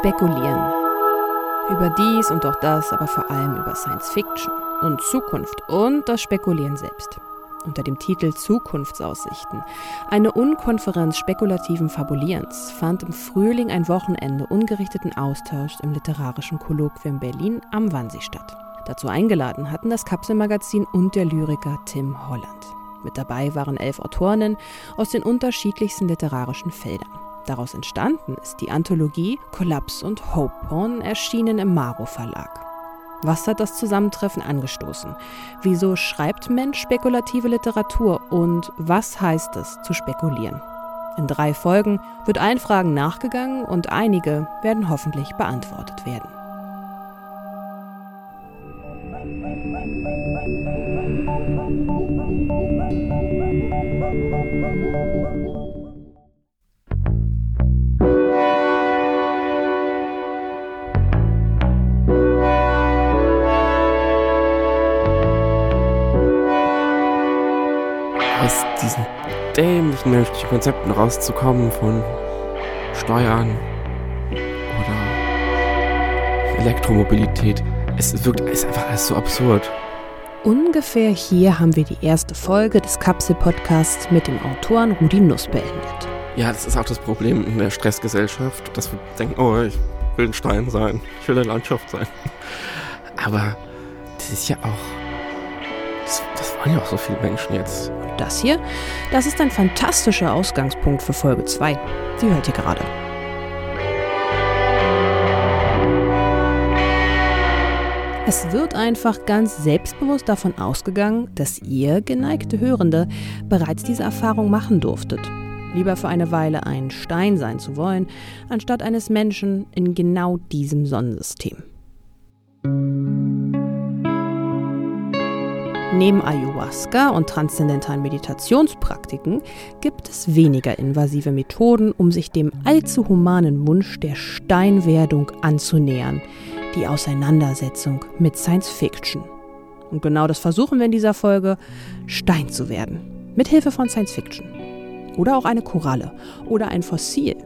Spekulieren. Über dies und auch das, aber vor allem über Science Fiction und Zukunft und das Spekulieren selbst. Unter dem Titel Zukunftsaussichten, eine Unkonferenz spekulativen Fabulierens, fand im Frühling ein Wochenende ungerichteten Austausch im literarischen Kolloquium Berlin am Wannsee statt. Dazu eingeladen hatten das Kapselmagazin und der Lyriker Tim Holland. Mit dabei waren elf Autorinnen aus den unterschiedlichsten literarischen Feldern. Daraus entstanden ist die Anthologie Kollaps und Hope Porn, erschienen im Maro Verlag. Was hat das Zusammentreffen angestoßen? Wieso schreibt Mensch spekulative Literatur und was heißt es zu spekulieren? In drei Folgen wird allen Fragen nachgegangen und einige werden hoffentlich beantwortet werden. Aus diesen dämlichen menschlichen Konzepten rauszukommen von Steuern oder Elektromobilität. Es wirkt es ist einfach alles so absurd. Ungefähr hier haben wir die erste Folge des Kapsel-Podcasts mit dem Autoren Rudi Nuss beendet. Ja, das ist auch das Problem in der Stressgesellschaft, dass wir denken, oh, ich will ein Stein sein, ich will eine Landschaft sein. Aber das ist ja auch, das, das wollen ja auch so viele Menschen jetzt. Und das hier, das ist ein fantastischer Ausgangspunkt für Folge 2. Die hört ihr gerade. Es wird einfach ganz selbstbewusst davon ausgegangen, dass ihr, geneigte Hörende, bereits diese Erfahrung machen durftet. Lieber für eine Weile ein Stein sein zu wollen, anstatt eines Menschen in genau diesem Sonnensystem. Neben Ayahuasca und transzendentalen Meditationspraktiken gibt es weniger invasive Methoden, um sich dem allzu humanen Wunsch der Steinwerdung anzunähern, die Auseinandersetzung mit Science Fiction. Und genau das versuchen wir in dieser Folge, Stein zu werden. Mit Hilfe von Science Fiction. Oder auch eine Koralle oder ein Fossil.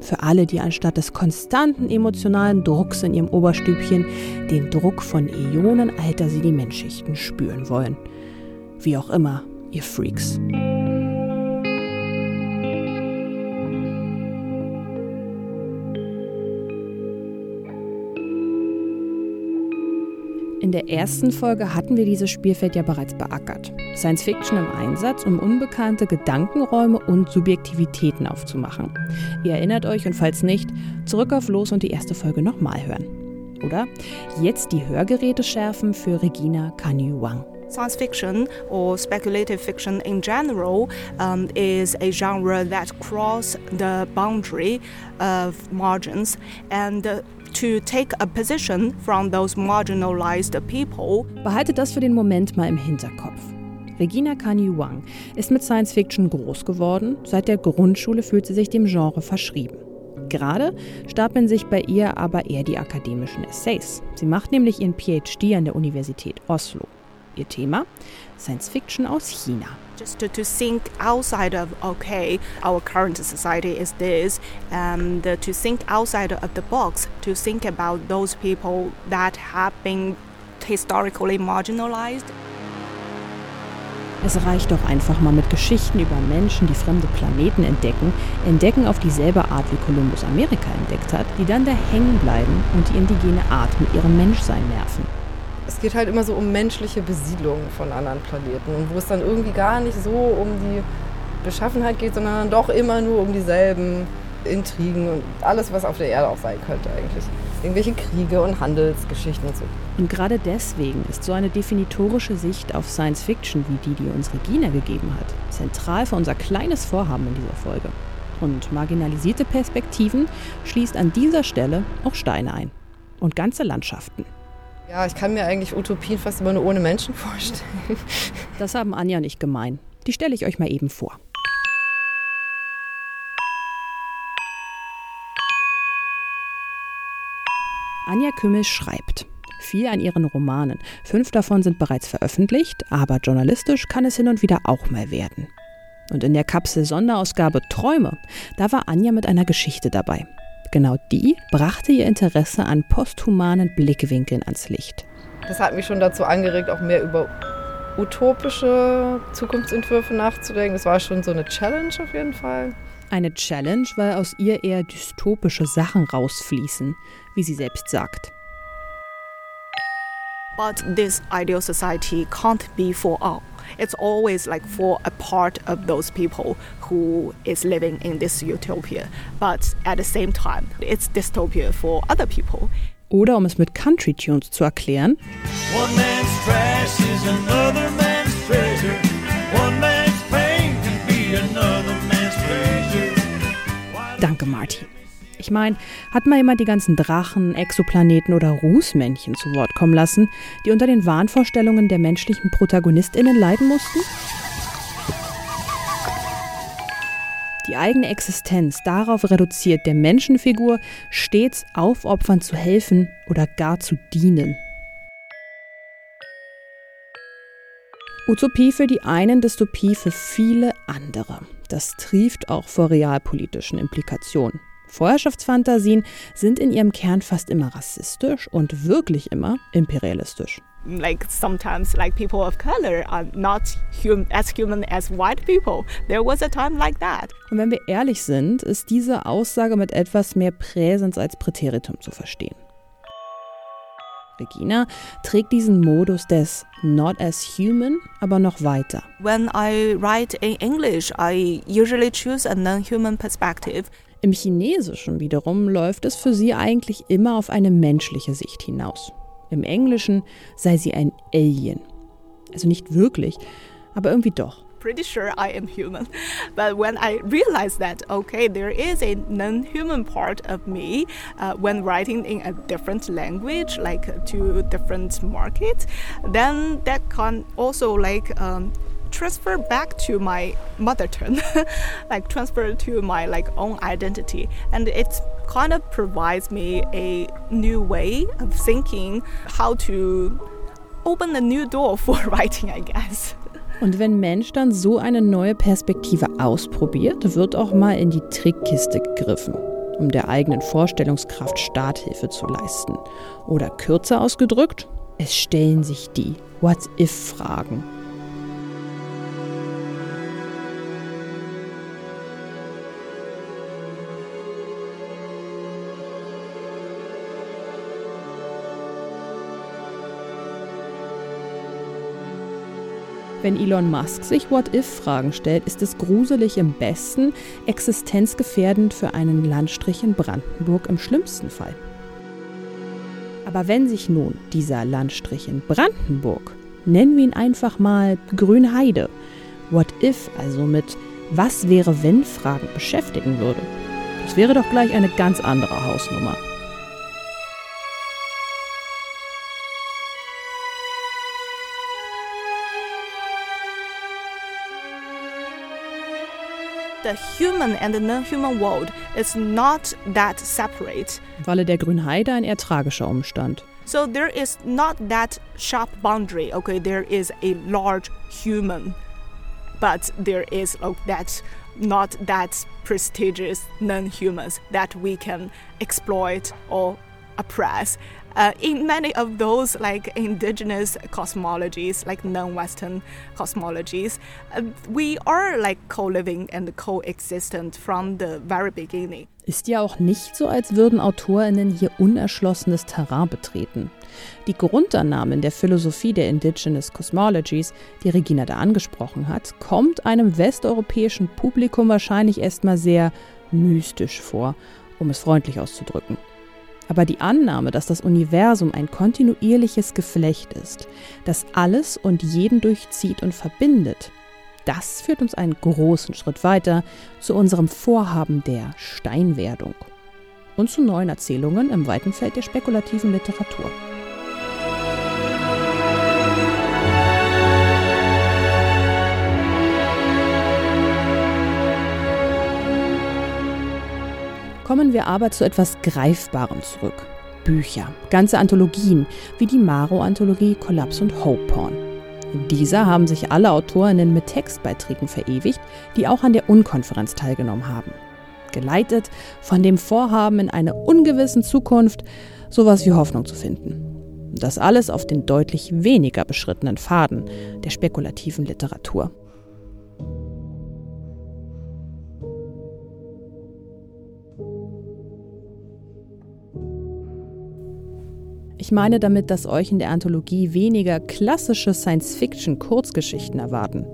Für alle, die anstatt des konstanten emotionalen Drucks in ihrem Oberstübchen den Druck von Äonen alter Sedimentschichten spüren wollen. Wie auch immer, ihr Freaks. In der ersten Folge hatten wir dieses Spielfeld ja bereits beackert. Science Fiction im Einsatz, um unbekannte Gedankenräume und Subjektivitäten aufzumachen. Ihr erinnert euch und falls nicht, zurück auf Los und die erste Folge nochmal hören. Oder? Jetzt die Hörgeräte schärfen für Regina Kanyu Wang. Science fiction or speculative fiction in general um, is a genre that cross the boundary of margins and uh, to take a position from those marginalized people. Behaltet das für den Moment mal im Hinterkopf. Regina Kanyu Wang ist mit Science Fiction groß geworden. Seit der Grundschule fühlt sie sich dem Genre verschrieben. Gerade stapeln sich bei ihr aber eher die akademischen Essays. Sie macht nämlich ihren PhD an der Universität Oslo. Ihr Thema? Science Fiction aus China. Just to, to think outside of, okay, our current society is this, and to think outside of the box, to think about those people that have been historically marginalized. Es reicht doch einfach mal mit Geschichten über Menschen, die fremde Planeten entdecken, entdecken auf dieselbe Art wie Kolumbus Amerika entdeckt hat, die dann da hängen bleiben und die indigene Art mit ihrem Menschsein nerven. Es geht halt immer so um menschliche Besiedlung von anderen Planeten und wo es dann irgendwie gar nicht so um die Beschaffenheit geht, sondern doch immer nur um dieselben Intrigen und alles, was auf der Erde auch sein könnte eigentlich. Irgendwelche Kriege und Handelsgeschichten und so. Und gerade deswegen ist so eine definitorische Sicht auf Science Fiction wie die, die uns Regina gegeben hat, zentral für unser kleines Vorhaben in dieser Folge. Und marginalisierte Perspektiven schließt an dieser Stelle auch Steine ein. Und ganze Landschaften. Ja, ich kann mir eigentlich Utopien fast immer nur ohne Menschen vorstellen. Das haben Anja nicht gemein. Die stelle ich euch mal eben vor. Anja Kümmel schreibt. Viel an ihren Romanen. Fünf davon sind bereits veröffentlicht, aber journalistisch kann es hin und wieder auch mal werden. Und in der Kapsel Sonderausgabe Träume, da war Anja mit einer Geschichte dabei. Genau die brachte ihr Interesse an posthumanen Blickwinkeln ans Licht. Das hat mich schon dazu angeregt, auch mehr über utopische Zukunftsentwürfe nachzudenken. Das war schon so eine Challenge auf jeden Fall. Eine Challenge, weil aus ihr eher dystopische Sachen rausfließen, wie sie selbst sagt. But this ideal society can't be for all. It's always like for a part of those people who is living in this utopia. But at the same time, it's dystopia for other people. Oder um es mit Country Tunes zu erklären. One man's trash is another man's treasure. One man's pain can be another man's pleasure. Danke, Marty. Ich meine, hat mal jemand die ganzen Drachen, Exoplaneten oder Rußmännchen zu Wort kommen lassen, die unter den Wahnvorstellungen der menschlichen ProtagonistInnen leiden mussten? Die eigene Existenz darauf reduziert, der Menschenfigur stets aufopfernd zu helfen oder gar zu dienen. Utopie für die einen, Dystopie für viele andere. Das trieft auch vor realpolitischen Implikationen. Vorherrschaftsfantasien sind in ihrem Kern fast immer rassistisch und wirklich immer imperialistisch. Like sometimes, like people of color are not hum as human as white people. There was a time like that. Und wenn wir ehrlich sind, ist diese Aussage mit etwas mehr Präsens als Präteritum zu verstehen. Regina trägt diesen Modus des Not as human aber noch weiter. When I write in English, I usually choose a non-human perspective. Im Chinesischen wiederum läuft es für sie eigentlich immer auf eine menschliche Sicht hinaus. Im Englischen sei sie ein Alien. Also nicht wirklich, aber irgendwie doch. Pretty sure I am human. But when I realized that, okay, there is a non human part of me uh, when writing in a different language, like to different markets, then that can also like um, transfer back to my mother tongue, like transfer to my like own identity, and it kind of provides me a new way of thinking how to open a new door for writing, I guess. Und wenn Mensch dann so eine neue Perspektive ausprobiert, wird auch mal in die Trickkiste gegriffen, um der eigenen Vorstellungskraft Starthilfe zu leisten. Oder kürzer ausgedrückt, es stellen sich die What-if-Fragen. Wenn Elon Musk sich What-If-Fragen stellt, ist es gruselig im besten, existenzgefährdend für einen Landstrich in Brandenburg im schlimmsten Fall. Aber wenn sich nun dieser Landstrich in Brandenburg, nennen wir ihn einfach mal Grünheide, What-If also mit Was wäre wenn Fragen beschäftigen würde, das wäre doch gleich eine ganz andere Hausnummer. The human and the non-human world is not that separate. Walle er der Grünheide ein eher tragischer Umstand. So there is not that sharp boundary. Okay, there is a large human, but there is oh, that not that prestigious non-humans that we can exploit or oppress. Uh, in many of those like indigenous cosmologies, like non-Western cosmologies, uh, we are like co-living and coexistent from the very beginning. Ist ja auch nicht so, als würden AutorInnen hier unerschlossenes Terrain betreten. Die Grundannahmen der Philosophie der Indigenous Cosmologies, die Regina da angesprochen hat, kommt einem westeuropäischen Publikum wahrscheinlich erstmal sehr mystisch vor, um es freundlich auszudrücken. Aber die Annahme, dass das Universum ein kontinuierliches Geflecht ist, das alles und jeden durchzieht und verbindet, das führt uns einen großen Schritt weiter zu unserem Vorhaben der Steinwerdung und zu neuen Erzählungen im weiten Feld der spekulativen Literatur. Kommen wir aber zu etwas Greifbarem zurück. Bücher, ganze Anthologien, wie die Maro-Anthologie Kollaps und Hope Porn. In dieser haben sich alle Autorinnen mit Textbeiträgen verewigt, die auch an der Unkonferenz teilgenommen haben. geleitet von dem Vorhaben, in einer ungewissen Zukunft sowas wie Hoffnung zu finden. Das alles auf den deutlich weniger beschrittenen Pfaden der spekulativen Literatur. Ich meine damit, dass euch in der Anthologie weniger klassische Science-Fiction-Kurzgeschichten erwarten,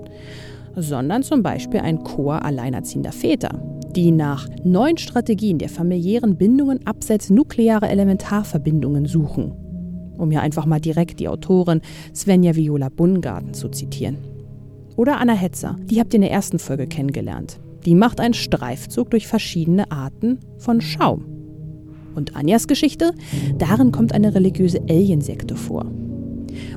sondern zum Beispiel ein Chor alleinerziehender Väter, die nach neuen Strategien der familiären Bindungen abseits nuklearer Elementarverbindungen suchen. Um ja einfach mal direkt die Autorin Svenja Viola Bungarten zu zitieren. Oder Anna Hetzer, die habt ihr in der ersten Folge kennengelernt. Die macht einen Streifzug durch verschiedene Arten von Schaum. Und Anjas Geschichte, darin kommt eine religiöse Aliensekte vor.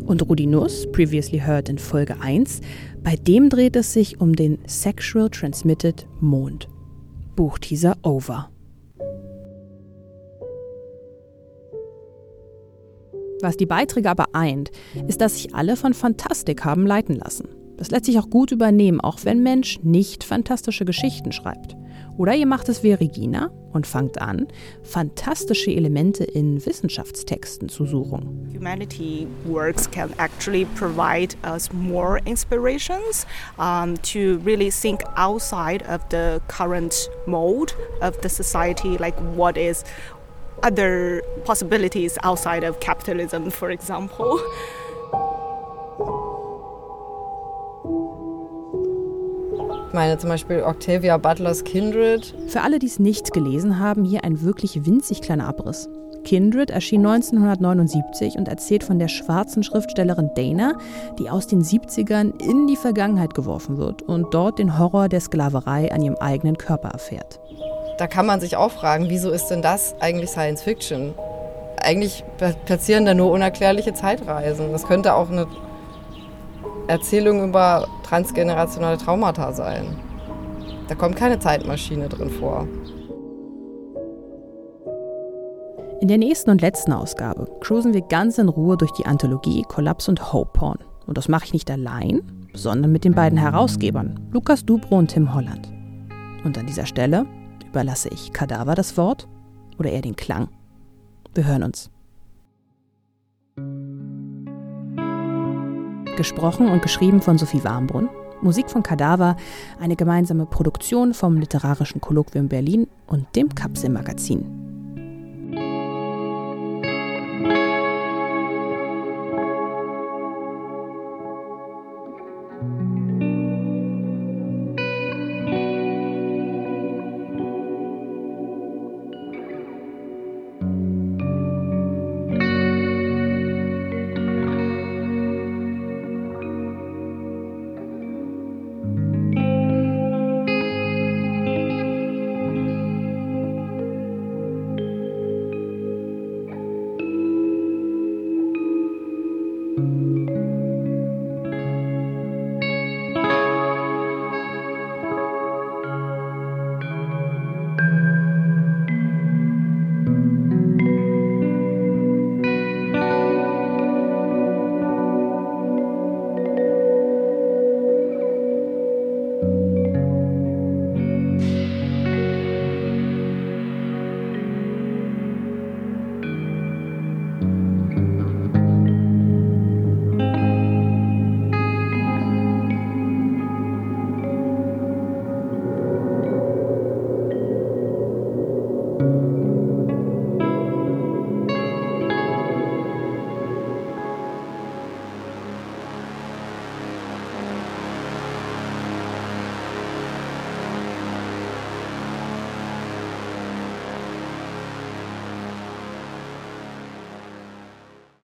Und Rudi Nuss, previously heard in Folge 1, bei dem dreht es sich um den Sexual Transmitted Mond. Buchteaser over. Was die Beiträge aber eint, ist, dass sich alle von Fantastik haben leiten lassen. Das lässt sich auch gut übernehmen, auch wenn Mensch nicht fantastische Geschichten schreibt. Oder ihr macht es wie Regina und fangt an, fantastische Elemente in Wissenschaftstexten zu suchen. Humanity works can actually provide us more inspirations um, to really think outside of the current mode of the society, like what is other possibilities outside of capitalism, for example. Meine zum Beispiel Octavia Butlers Kindred. Für alle, die es nicht gelesen haben, hier ein wirklich winzig kleiner Abriss. Kindred erschien 1979 und erzählt von der schwarzen Schriftstellerin Dana, die aus den 70ern in die Vergangenheit geworfen wird und dort den Horror der Sklaverei an ihrem eigenen Körper erfährt. Da kann man sich auch fragen, wieso ist denn das eigentlich Science Fiction? Eigentlich passieren da nur unerklärliche Zeitreisen. Das könnte auch eine Erzählung über transgenerationale Traumata sein. Da kommt keine Zeitmaschine drin vor. In der nächsten und letzten Ausgabe cruisen wir ganz in Ruhe durch die Anthologie Collapse und Hope Porn. Und das mache ich nicht allein, sondern mit den beiden Herausgebern, Lukas Dubro und Tim Holland. Und an dieser Stelle überlasse ich Kadaver das Wort oder eher den Klang. Wir hören uns. Gesprochen und geschrieben von Sophie Warmbrunn. Musik von Kadaver, eine gemeinsame Produktion vom Literarischen Kolloquium Berlin und dem Kapsel